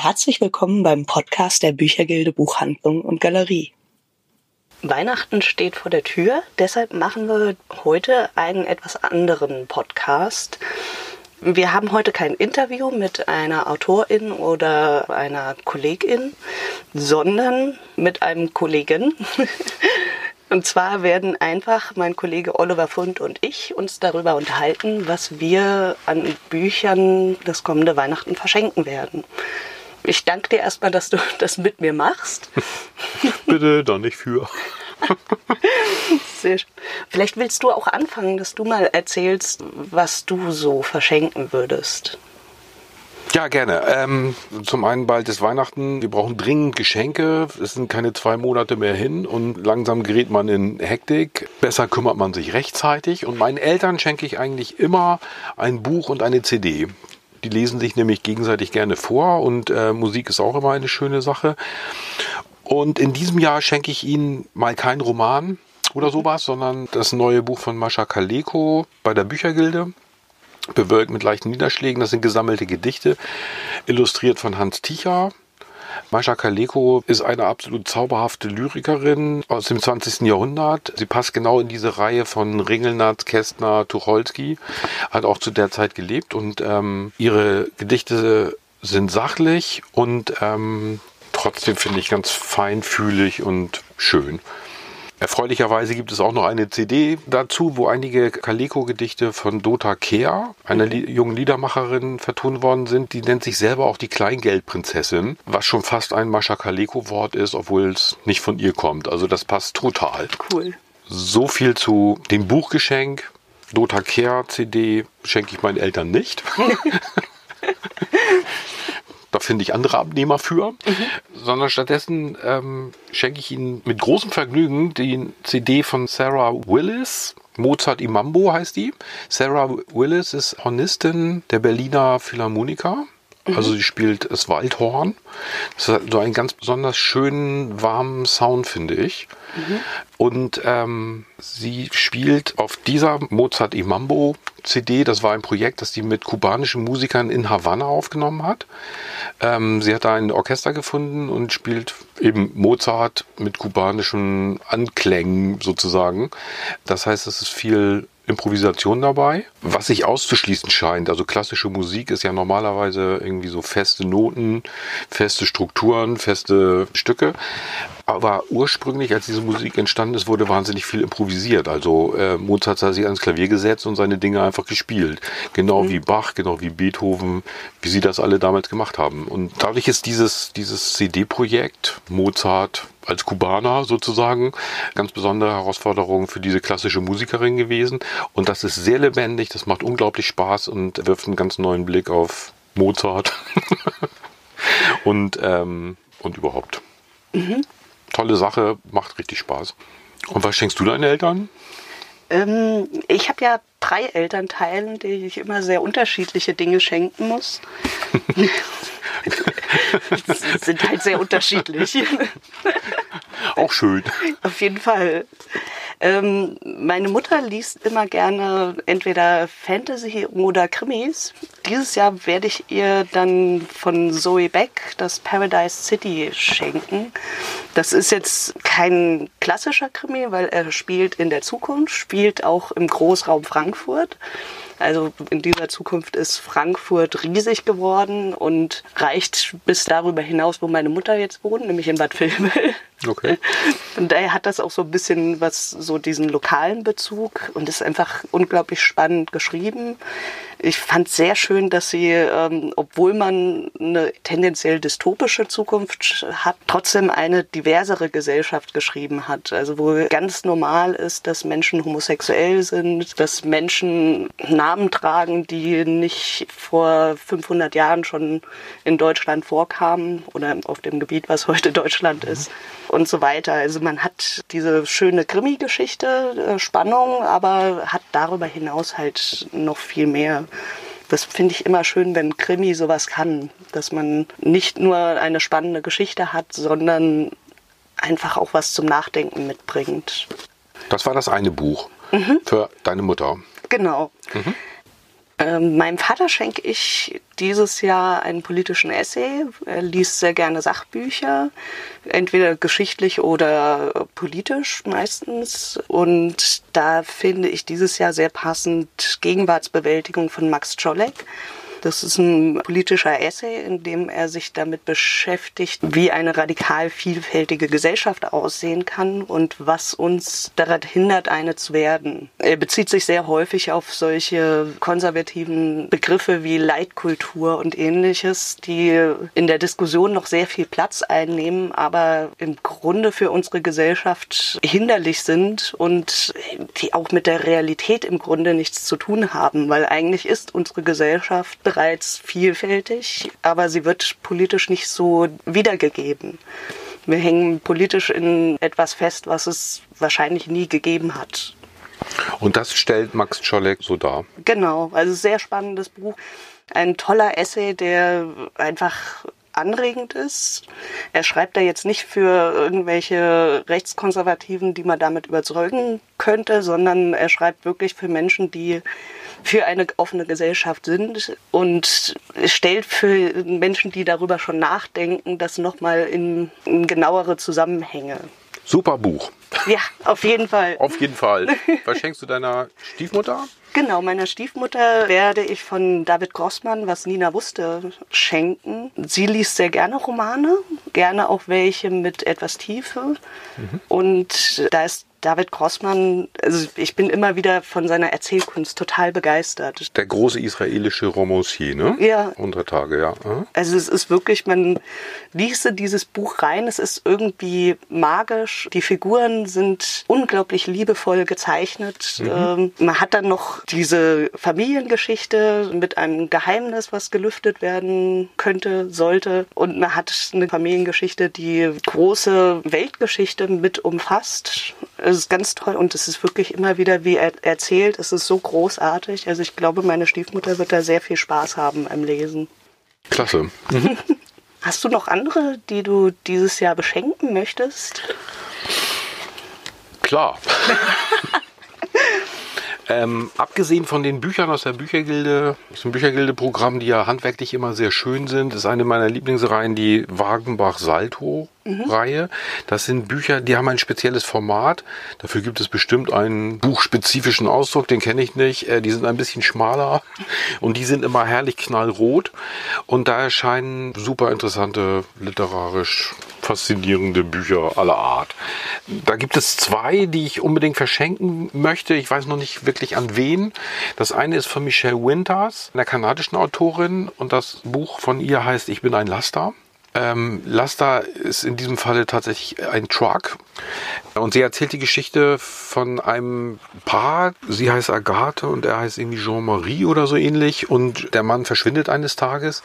Herzlich willkommen beim Podcast der Büchergilde Buchhandlung und Galerie. Weihnachten steht vor der Tür, deshalb machen wir heute einen etwas anderen Podcast. Wir haben heute kein Interview mit einer Autorin oder einer Kollegin, sondern mit einem Kollegen. Und zwar werden einfach mein Kollege Oliver Fund und ich uns darüber unterhalten, was wir an Büchern das kommende Weihnachten verschenken werden. Ich danke dir erstmal, dass du das mit mir machst. Bitte, doch nicht für. Sehr schön. Vielleicht willst du auch anfangen, dass du mal erzählst, was du so verschenken würdest. Ja, gerne. Ähm, zum einen bald ist Weihnachten. Wir brauchen dringend Geschenke. Es sind keine zwei Monate mehr hin und langsam gerät man in Hektik. Besser kümmert man sich rechtzeitig. Und meinen Eltern schenke ich eigentlich immer ein Buch und eine CD. Die lesen sich nämlich gegenseitig gerne vor und äh, Musik ist auch immer eine schöne Sache. Und in diesem Jahr schenke ich Ihnen mal keinen Roman oder sowas, sondern das neue Buch von Mascha Kaleko bei der Büchergilde. Bewölkt mit leichten Niederschlägen. Das sind gesammelte Gedichte, illustriert von Hans Ticher. Mascha Kaleko ist eine absolut zauberhafte Lyrikerin aus dem 20. Jahrhundert. Sie passt genau in diese Reihe von Ringelnatz, Kästner, Tucholsky, hat auch zu der Zeit gelebt und ähm, ihre Gedichte sind sachlich und ähm, trotzdem finde ich ganz feinfühlig und schön. Erfreulicherweise gibt es auch noch eine CD dazu, wo einige Kaleko-Gedichte von Dota Kehr, einer li jungen Liedermacherin, vertont worden sind. Die nennt sich selber auch die Kleingeldprinzessin, was schon fast ein Mascha Kaleko-Wort ist, obwohl es nicht von ihr kommt. Also das passt total. Cool. So viel zu dem Buchgeschenk. Dota Kehr CD schenke ich meinen Eltern nicht. finde ich andere Abnehmer für, mhm. sondern stattdessen ähm, schenke ich Ihnen mit großem Vergnügen die CD von Sarah Willis. Mozart Imambo heißt die. Sarah Willis ist Hornistin der Berliner Philharmoniker. Also sie spielt das Waldhorn. Das hat so einen ganz besonders schönen, warmen Sound, finde ich. Mhm. Und ähm, sie spielt auf dieser Mozart Imambo CD, das war ein Projekt, das sie mit kubanischen Musikern in Havanna aufgenommen hat. Ähm, sie hat da ein Orchester gefunden und spielt eben Mozart mit kubanischen Anklängen sozusagen. Das heißt, es ist viel Improvisation dabei, was sich auszuschließen scheint. Also klassische Musik ist ja normalerweise irgendwie so feste Noten, feste Strukturen, feste Stücke. Aber ursprünglich, als diese Musik entstanden ist, wurde wahnsinnig viel improvisiert. Also äh, Mozart hat sich ans Klavier gesetzt und seine Dinge einfach gespielt. Genau mhm. wie Bach, genau wie Beethoven, wie sie das alle damals gemacht haben. Und dadurch ist dieses, dieses CD-Projekt Mozart als Kubaner sozusagen ganz besondere Herausforderung für diese klassische Musikerin gewesen. Und das ist sehr lebendig, das macht unglaublich Spaß und wirft einen ganz neuen Blick auf Mozart und, ähm, und überhaupt. Mhm tolle Sache, macht richtig Spaß. Und was schenkst du deinen Eltern? Ähm, ich habe ja drei Elternteilen, die ich immer sehr unterschiedliche Dinge schenken muss. sind halt sehr unterschiedlich. Auch schön. Auf jeden Fall. Ähm, meine Mutter liest immer gerne entweder Fantasy oder Krimis. Dieses Jahr werde ich ihr dann von Zoe Beck das Paradise City schenken. Das ist jetzt kein klassischer Krimi, weil er spielt in der Zukunft, spielt auch im Großraum Frankfurt. Also in dieser Zukunft ist Frankfurt riesig geworden und reicht bis darüber hinaus, wo meine Mutter jetzt wohnt, nämlich in Bad Vilbel. Okay. Und daher hat das auch so ein bisschen was, so diesen lokalen Bezug und ist einfach unglaublich spannend geschrieben. Ich fand sehr schön, dass sie, ähm, obwohl man eine tendenziell dystopische Zukunft hat, trotzdem eine diversere Gesellschaft geschrieben hat. Also wo ganz normal ist, dass Menschen homosexuell sind, dass Menschen Namen tragen, die nicht vor 500 Jahren schon in Deutschland vorkamen oder auf dem Gebiet, was heute Deutschland ist und so weiter. Also man hat diese schöne Krimi-Geschichte, äh, Spannung, aber hat darüber hinaus halt noch viel mehr. Das finde ich immer schön, wenn Krimi sowas kann, dass man nicht nur eine spannende Geschichte hat, sondern einfach auch was zum Nachdenken mitbringt. Das war das eine Buch mhm. für deine Mutter. Genau. Mhm. Ähm, meinem Vater schenke ich dieses Jahr einen politischen Essay. Er liest sehr gerne Sachbücher, entweder geschichtlich oder politisch meistens. Und da finde ich dieses Jahr sehr passend Gegenwartsbewältigung von Max Czolek. Das ist ein politischer Essay, in dem er sich damit beschäftigt, wie eine radikal vielfältige Gesellschaft aussehen kann und was uns daran hindert, eine zu werden. Er bezieht sich sehr häufig auf solche konservativen Begriffe wie Leitkultur und ähnliches, die in der Diskussion noch sehr viel Platz einnehmen, aber im Grunde für unsere Gesellschaft hinderlich sind und die auch mit der Realität im Grunde nichts zu tun haben, weil eigentlich ist unsere Gesellschaft bereits vielfältig, aber sie wird politisch nicht so wiedergegeben. Wir hängen politisch in etwas fest, was es wahrscheinlich nie gegeben hat. Und das stellt Max Czolek so dar. Genau, also sehr spannendes Buch. Ein toller Essay, der einfach anregend ist. Er schreibt da jetzt nicht für irgendwelche Rechtskonservativen, die man damit überzeugen könnte, sondern er schreibt wirklich für Menschen, die für eine offene Gesellschaft sind und stellt für Menschen, die darüber schon nachdenken, das nochmal in, in genauere Zusammenhänge. Super Buch. Ja, auf jeden Fall. Auf jeden Fall. Was schenkst du deiner Stiefmutter? Genau, meiner Stiefmutter werde ich von David Grossmann, was Nina wusste, schenken. Sie liest sehr gerne Romane, gerne auch welche mit etwas Tiefe. Mhm. Und da ist David Grossmann, also ich bin immer wieder von seiner Erzählkunst total begeistert. Der große israelische Romancier, ne? Ja. Unter Tage, ja. Aha. Also es ist wirklich, man liest dieses Buch rein, es ist irgendwie magisch. Die Figuren sind unglaublich liebevoll gezeichnet. Mhm. Ähm, man hat dann noch diese Familiengeschichte mit einem Geheimnis, was gelüftet werden könnte, sollte. Und man hat eine Familiengeschichte, die große Weltgeschichte mit umfasst es ist ganz toll und es ist wirklich immer wieder, wie er erzählt, es ist so großartig. Also ich glaube, meine Stiefmutter wird da sehr viel Spaß haben beim Lesen. Klasse. Mhm. Hast du noch andere, die du dieses Jahr beschenken möchtest? Klar. Ähm, abgesehen von den Büchern aus der Büchergilde, aus dem Büchergilde-Programm, die ja handwerklich immer sehr schön sind, ist eine meiner Lieblingsreihen die Wagenbach-Salto Reihe. Das sind Bücher, die haben ein spezielles Format. Dafür gibt es bestimmt einen buchspezifischen Ausdruck, den kenne ich nicht. Äh, die sind ein bisschen schmaler und die sind immer herrlich knallrot. Und da erscheinen super interessante, literarisch faszinierende Bücher aller Art. Da gibt es zwei, die ich unbedingt verschenken möchte. Ich weiß noch nicht wirklich an wen. Das eine ist von Michelle Winters, einer kanadischen Autorin, und das Buch von ihr heißt Ich bin ein Laster. Ähm, Laster ist in diesem Falle tatsächlich ein Truck. Und sie erzählt die Geschichte von einem Paar. Sie heißt Agathe und er heißt irgendwie Jean-Marie oder so ähnlich. Und der Mann verschwindet eines Tages.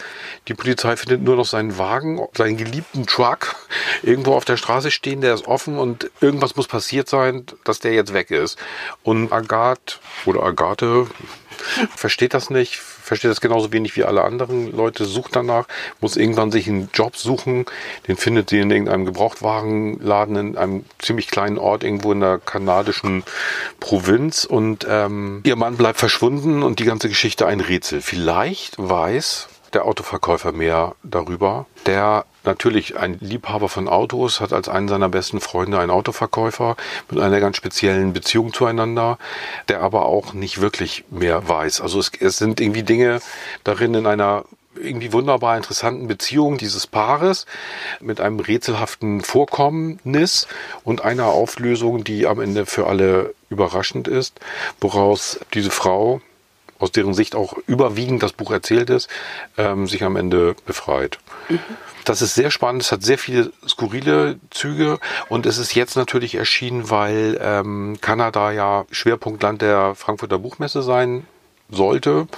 Die Polizei findet nur noch seinen Wagen, seinen geliebten Truck, irgendwo auf der Straße stehen. Der ist offen und irgendwas muss passiert sein, dass der jetzt weg ist. Und Agathe oder Agathe versteht das nicht, versteht das genauso wenig wie alle anderen Leute, sucht danach, muss irgendwann sich einen Job suchen, den findet sie in irgendeinem Gebrauchtwagenladen in einem ziemlich kleinen Ort irgendwo in der kanadischen Provinz und ähm, ihr Mann bleibt verschwunden und die ganze Geschichte ein Rätsel. Vielleicht weiß der Autoverkäufer mehr darüber. Der natürlich ein Liebhaber von Autos, hat als einen seiner besten Freunde einen Autoverkäufer mit einer ganz speziellen Beziehung zueinander, der aber auch nicht wirklich mehr weiß. Also es, es sind irgendwie Dinge darin in einer irgendwie wunderbar interessanten Beziehung dieses Paares mit einem rätselhaften Vorkommnis und einer Auflösung, die am Ende für alle überraschend ist, woraus diese Frau, aus deren Sicht auch überwiegend das Buch erzählt ist, ähm, sich am Ende befreit. Mhm. Das ist sehr spannend, es hat sehr viele skurrile Züge und es ist jetzt natürlich erschienen, weil ähm, Kanada ja Schwerpunktland der Frankfurter Buchmesse sein sollte.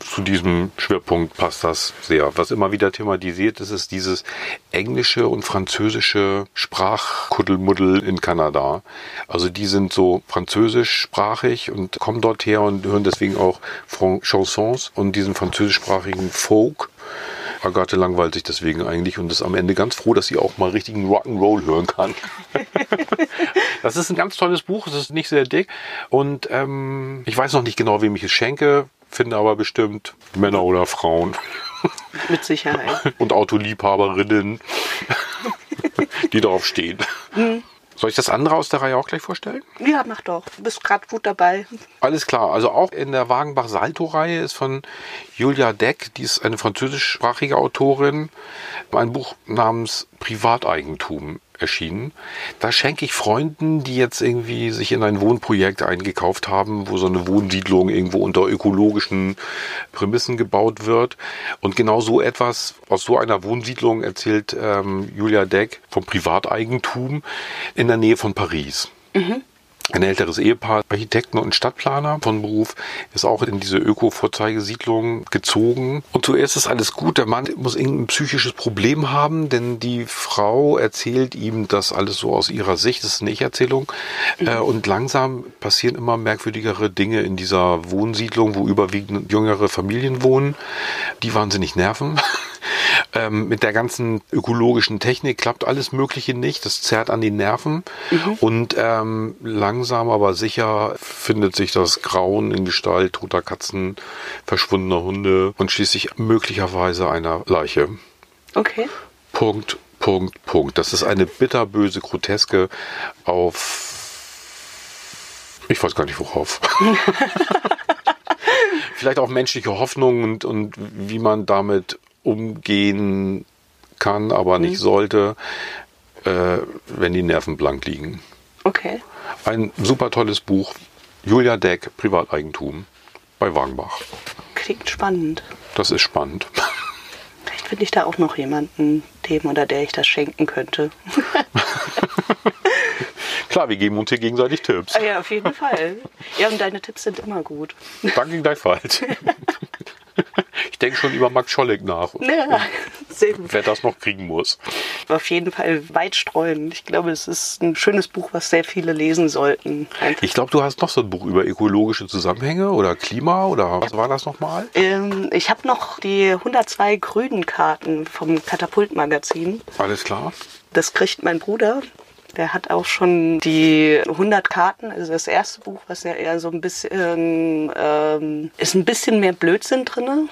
Zu diesem Schwerpunkt passt das sehr. Was immer wieder thematisiert ist, ist dieses englische und französische Sprachkuddelmuddel in Kanada. Also die sind so französischsprachig und kommen dort her und hören deswegen auch Chansons und diesen französischsprachigen Folk Agathe langweilt sich deswegen eigentlich und ist am Ende ganz froh, dass sie auch mal richtigen Rock'n'Roll hören kann. das ist ein ganz tolles Buch, es ist nicht sehr dick und ähm, ich weiß noch nicht genau, wem ich es schenke, finde aber bestimmt Männer oder Frauen. Mit Sicherheit. und Autoliebhaberinnen, die darauf stehen. Mhm. Soll ich das andere aus der Reihe auch gleich vorstellen? Ja, mach doch. Du bist gerade gut dabei. Alles klar. Also auch in der Wagenbach-Salto-Reihe ist von Julia Deck, die ist eine französischsprachige Autorin, ein Buch namens Privateigentum erschienen. Da schenke ich Freunden, die jetzt irgendwie sich in ein Wohnprojekt eingekauft haben, wo so eine Wohnsiedlung irgendwo unter ökologischen Prämissen gebaut wird. Und genau so etwas aus so einer Wohnsiedlung erzählt ähm, Julia Deck vom Privateigentum in der Nähe von Paris. Mhm. Ein älteres Ehepaar, Architekten und Stadtplaner von Beruf, ist auch in diese Öko-Vorzeigesiedlung gezogen. Und zuerst ist alles gut. Der Mann muss irgendein psychisches Problem haben, denn die Frau erzählt ihm das alles so aus ihrer Sicht. Das ist eine Ich-Erzählung. Mhm. Äh, und langsam passieren immer merkwürdigere Dinge in dieser Wohnsiedlung, wo überwiegend jüngere Familien wohnen, die wahnsinnig nerven. Ähm, mit der ganzen ökologischen Technik klappt alles Mögliche nicht. Das zerrt an die Nerven. Mhm. Und ähm, langsam aber sicher findet sich das Grauen in Gestalt toter Katzen, verschwundener Hunde und schließlich möglicherweise einer Leiche. Okay. Punkt, Punkt, Punkt. Das ist eine bitterböse Groteske auf. Ich weiß gar nicht worauf. Vielleicht auch menschliche Hoffnung und, und wie man damit umgehen kann, aber nicht mhm. sollte, äh, wenn die Nerven blank liegen. Okay. Ein super tolles Buch. Julia Deck, Privateigentum bei Wagenbach. Klingt spannend. Das ist spannend. Vielleicht finde ich da auch noch jemanden, dem oder der ich das schenken könnte. Klar, wir geben uns hier gegenseitig Tipps. Ah ja, auf jeden Fall. Ja, und deine Tipps sind immer gut. Danke gleichfalls. Ich denke schon über Max Scholleck nach. Ja, sehr gut. Wer das noch kriegen muss. Auf jeden Fall weit streuen. Ich glaube, es ist ein schönes Buch, was sehr viele lesen sollten. Einfach. Ich glaube, du hast noch so ein Buch über ökologische Zusammenhänge oder Klima oder was war das nochmal? Ähm, ich habe noch die 102 grünen Karten vom Katapult-Magazin. Alles klar. Das kriegt mein Bruder. Der hat auch schon die 100 Karten, also das erste Buch, was ja eher so ein bisschen, ähm, ist ein bisschen mehr Blödsinn drin.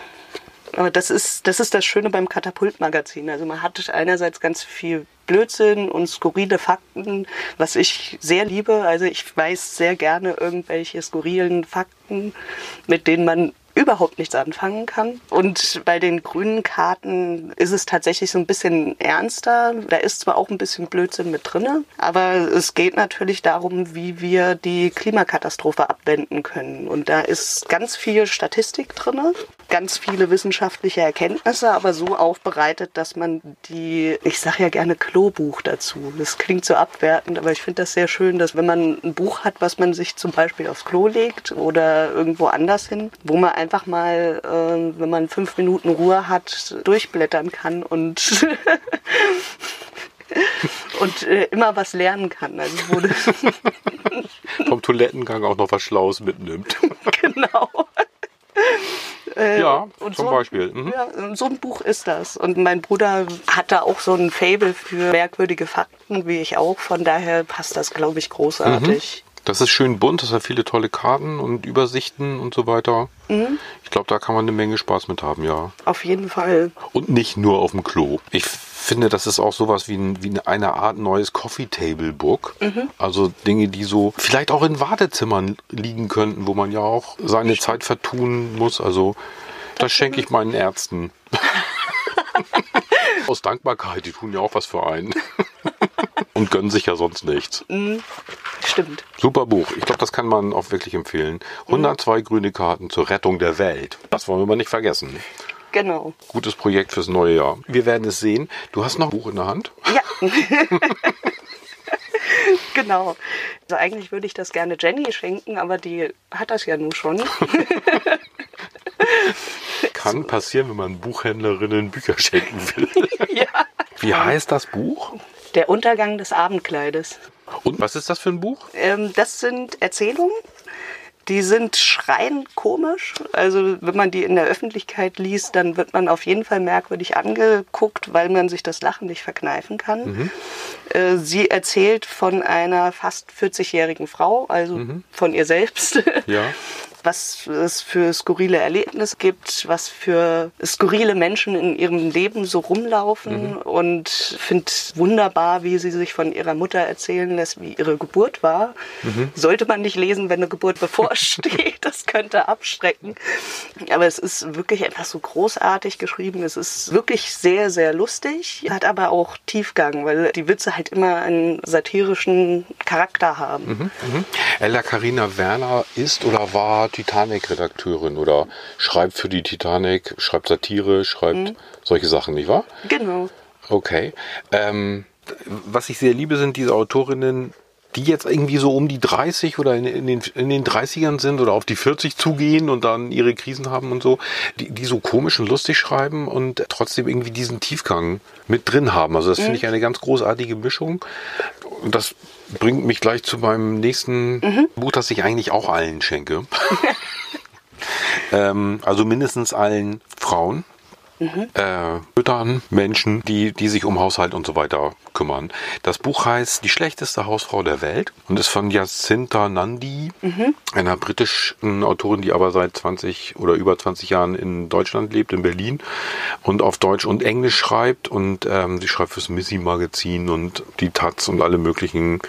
Aber das ist, das ist das Schöne beim Katapult-Magazin. Also man hat einerseits ganz viel Blödsinn und skurrile Fakten, was ich sehr liebe. Also ich weiß sehr gerne irgendwelche skurrilen Fakten, mit denen man überhaupt nichts anfangen kann. Und bei den grünen Karten ist es tatsächlich so ein bisschen ernster. Da ist zwar auch ein bisschen Blödsinn mit drinne, aber es geht natürlich darum, wie wir die Klimakatastrophe abwenden können. Und da ist ganz viel Statistik drinne, ganz viele wissenschaftliche Erkenntnisse, aber so aufbereitet, dass man die, ich sage ja gerne Klobuch dazu. Das klingt so abwertend, aber ich finde das sehr schön, dass wenn man ein Buch hat, was man sich zum Beispiel aufs Klo legt oder irgendwo anders hin, wo man einfach mal, äh, wenn man fünf Minuten Ruhe hat, durchblättern kann und und äh, immer was lernen kann. Also wurde vom Toilettengang auch noch was Schlaues mitnimmt. genau. Äh, ja, zum so, Beispiel. Mhm. Ja, so ein Buch ist das. Und mein Bruder hat da auch so ein Fable für merkwürdige Fakten, wie ich auch. Von daher passt das, glaube ich, großartig. Mhm. Das ist schön bunt, das hat viele tolle Karten und Übersichten und so weiter. Mhm. Ich glaube, da kann man eine Menge Spaß mit haben, ja. Auf jeden Fall. Und nicht nur auf dem Klo. Ich finde, das ist auch sowas wie, ein, wie eine Art neues Coffee Table Book. Mhm. Also Dinge, die so vielleicht auch in Wartezimmern liegen könnten, wo man ja auch seine Zeit vertun muss. Also das, das schenke ich meinen Ärzten. Aus Dankbarkeit, die tun ja auch was für einen. Und gönnen sich ja sonst nichts. Mhm. Stimmt. Super Buch. Ich glaube, das kann man auch wirklich empfehlen. 102 mhm. grüne Karten zur Rettung der Welt. Das wollen wir mal nicht vergessen. Genau. Gutes Projekt fürs neue Jahr. Wir werden es sehen. Du hast noch ein Buch in der Hand? Ja. genau. Also eigentlich würde ich das gerne Jenny schenken, aber die hat das ja nun schon. Kann passieren, wenn man Buchhändlerinnen Bücher schenken will. ja. Wie heißt das Buch? Der Untergang des Abendkleides. Und was ist das für ein Buch? Ähm, das sind Erzählungen Die sind schreiend komisch. Also wenn man die in der Öffentlichkeit liest, dann wird man auf jeden Fall merkwürdig angeguckt, weil man sich das Lachen nicht verkneifen kann. Mhm. Äh, sie erzählt von einer fast 40-jährigen Frau, also mhm. von ihr selbst. Ja. was es für skurrile Erlebnisse gibt, was für skurrile Menschen in ihrem Leben so rumlaufen mhm. und finde wunderbar, wie sie sich von ihrer Mutter erzählen lässt, wie ihre Geburt war. Mhm. Sollte man nicht lesen, wenn eine Geburt bevorsteht, das könnte abschrecken. Aber es ist wirklich etwas so großartig geschrieben. Es ist wirklich sehr, sehr lustig, hat aber auch Tiefgang, weil die Witze halt immer einen satirischen Charakter haben. Mhm. mhm. Ella Karina Werner ist oder war Titanic-Redakteurin oder schreibt für die Titanic, schreibt Satire, schreibt mhm. solche Sachen, nicht wahr? Genau. Okay. Ähm, was ich sehr liebe, sind diese Autorinnen, die jetzt irgendwie so um die 30 oder in, in, den, in den 30ern sind oder auf die 40 zugehen und dann ihre Krisen haben und so, die, die so komisch und lustig schreiben und trotzdem irgendwie diesen Tiefgang mit drin haben. Also das mhm. finde ich eine ganz großartige Mischung. Und das bringt mich gleich zu meinem nächsten mhm. Buch, das ich eigentlich auch allen schenke. ähm, also mindestens allen Frauen mhm. äh, Müttern, Menschen, die, die sich um Haushalt und so weiter kümmern. Das Buch heißt Die schlechteste Hausfrau der Welt und ist von Jacinta Nandi, mhm. einer britischen Autorin, die aber seit 20 oder über 20 Jahren in Deutschland lebt, in Berlin und auf Deutsch und Englisch schreibt und ähm, sie schreibt fürs Missy Magazin und die Taz und alle möglichen.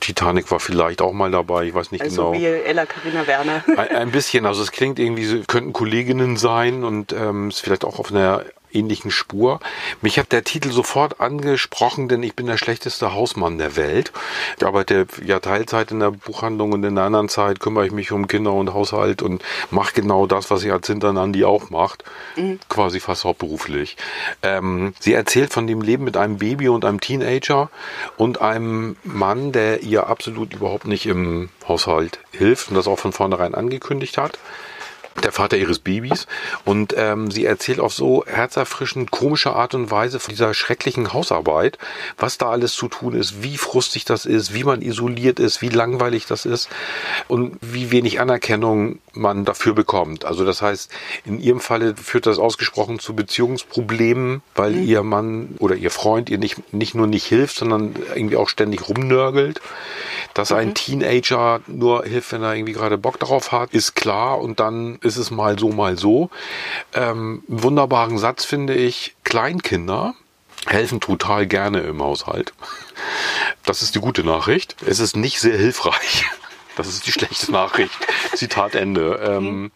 Titanic war vielleicht auch mal dabei, ich weiß nicht also genau. Wie Ella Karina Werner. Ein, ein, bisschen, also es klingt irgendwie, sie könnten Kolleginnen sein und ähm, ist vielleicht auch auf einer ähnlichen Spur. Mich hat der Titel sofort angesprochen, denn ich bin der schlechteste Hausmann der Welt. Ich arbeite ja Teilzeit in der Buchhandlung und in der anderen Zeit kümmere ich mich um Kinder und Haushalt und mache genau das, was ich als Hinternandi auch macht. Mhm. Quasi fast hauptberuflich. Ähm, sie erzählt von dem Leben mit einem Baby und einem Teenager und einem Mann, der ihr absolut überhaupt nicht im Haushalt hilft und das auch von vornherein angekündigt hat der Vater ihres Babys. Und ähm, sie erzählt auf so herzerfrischend komische Art und Weise von dieser schrecklichen Hausarbeit, was da alles zu tun ist, wie frustig das ist, wie man isoliert ist, wie langweilig das ist und wie wenig Anerkennung man dafür bekommt. Also das heißt, in ihrem Falle führt das ausgesprochen zu Beziehungsproblemen, weil mhm. ihr Mann oder ihr Freund ihr nicht, nicht nur nicht hilft, sondern irgendwie auch ständig rumnörgelt. Dass mhm. ein Teenager nur hilft, wenn er irgendwie gerade Bock darauf hat, ist klar und dann ist es mal so, mal so. Ähm, wunderbaren Satz finde ich, Kleinkinder helfen total gerne im Haushalt. Das ist die gute Nachricht. Es ist nicht sehr hilfreich. Das ist die schlechte Nachricht. Zitat Ende. Ähm,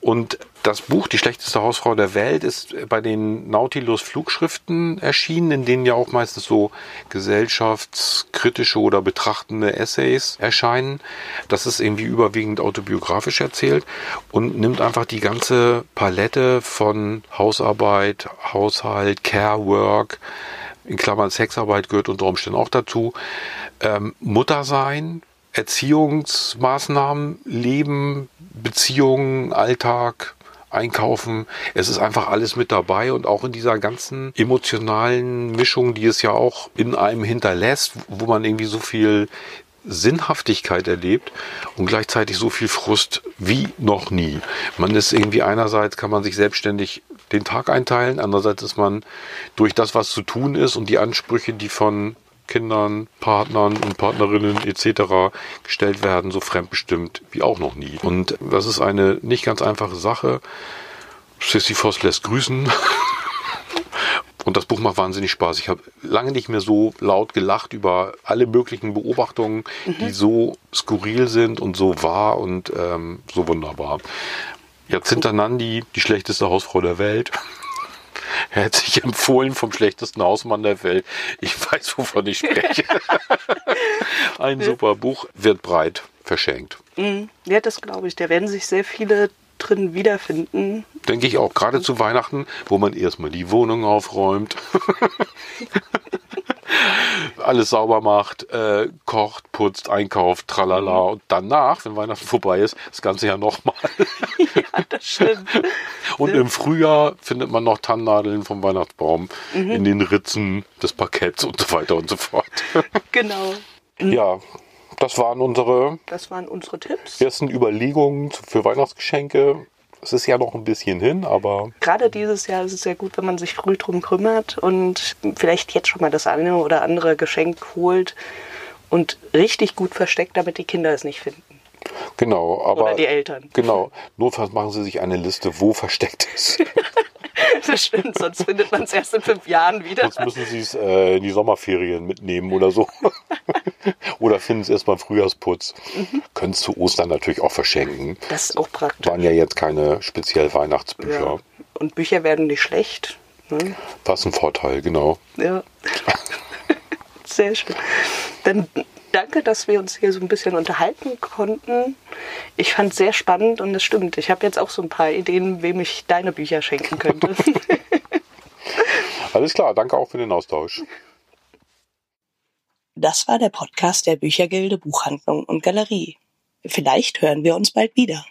und das Buch Die schlechteste Hausfrau der Welt ist bei den Nautilus Flugschriften erschienen, in denen ja auch meistens so gesellschaftskritische oder betrachtende Essays erscheinen. Das ist irgendwie überwiegend autobiografisch erzählt und nimmt einfach die ganze Palette von Hausarbeit, Haushalt, Care Work, in Klammern Sexarbeit gehört unter Umständen auch dazu, ähm, Muttersein, Erziehungsmaßnahmen, Leben, Beziehungen, Alltag, Einkaufen. Es ist einfach alles mit dabei und auch in dieser ganzen emotionalen Mischung, die es ja auch in einem hinterlässt, wo man irgendwie so viel Sinnhaftigkeit erlebt und gleichzeitig so viel Frust wie noch nie. Man ist irgendwie einerseits kann man sich selbstständig den Tag einteilen, andererseits ist man durch das, was zu tun ist und die Ansprüche, die von Kindern, Partnern und Partnerinnen etc. gestellt werden, so fremdbestimmt wie auch noch nie. Und das ist eine nicht ganz einfache Sache. Sisyphos lässt grüßen. Und das Buch macht wahnsinnig Spaß. Ich habe lange nicht mehr so laut gelacht über alle möglichen Beobachtungen, mhm. die so skurril sind und so wahr und ähm, so wunderbar. Jacinta Nandi, die schlechteste Hausfrau der Welt. Herzlich empfohlen vom schlechtesten Hausmann der Welt. Ich weiß, wovon ich spreche. Ein super Buch wird breit verschenkt. Mhm. Ja, das glaube ich. Da werden sich sehr viele drin wiederfinden. Denke ich auch, gerade zu Weihnachten, wo man erstmal die Wohnung aufräumt. alles sauber macht, äh, kocht, putzt, einkauft, tralala. Und danach, wenn Weihnachten vorbei ist, das ganze Jahr nochmal. ja, das stimmt. Und im Frühjahr findet man noch Tannennadeln vom Weihnachtsbaum mhm. in den Ritzen des Parketts und so weiter und so fort. Genau. Ja, das waren unsere Das waren unsere Tipps. ersten Überlegungen für Weihnachtsgeschenke. Es ist ja noch ein bisschen hin, aber Gerade dieses Jahr ist es sehr gut, wenn man sich früh drum kümmert und vielleicht jetzt schon mal das eine oder andere Geschenk holt und richtig gut versteckt, damit die Kinder es nicht finden. genau. Aber Oder die Eltern. Genau. Notfalls machen Sie sich eine Liste, wo versteckt ist. Das stimmt, sonst findet man es erst in fünf Jahren wieder. Sonst müssen Sie es äh, in die Sommerferien mitnehmen oder so. oder finden es erst beim Frühjahrsputz. Können es zu Ostern natürlich auch verschenken. Das ist auch praktisch. Waren ja jetzt keine speziell Weihnachtsbücher. Ja. Und Bücher werden nicht schlecht. Ne? Das ist ein Vorteil, genau. Ja. Sehr schön. Dann danke, dass wir uns hier so ein bisschen unterhalten konnten. Ich fand es sehr spannend und es stimmt. Ich habe jetzt auch so ein paar Ideen, wem ich deine Bücher schenken könnte. Alles klar, danke auch für den Austausch. Das war der Podcast der Büchergilde Buchhandlung und Galerie. Vielleicht hören wir uns bald wieder.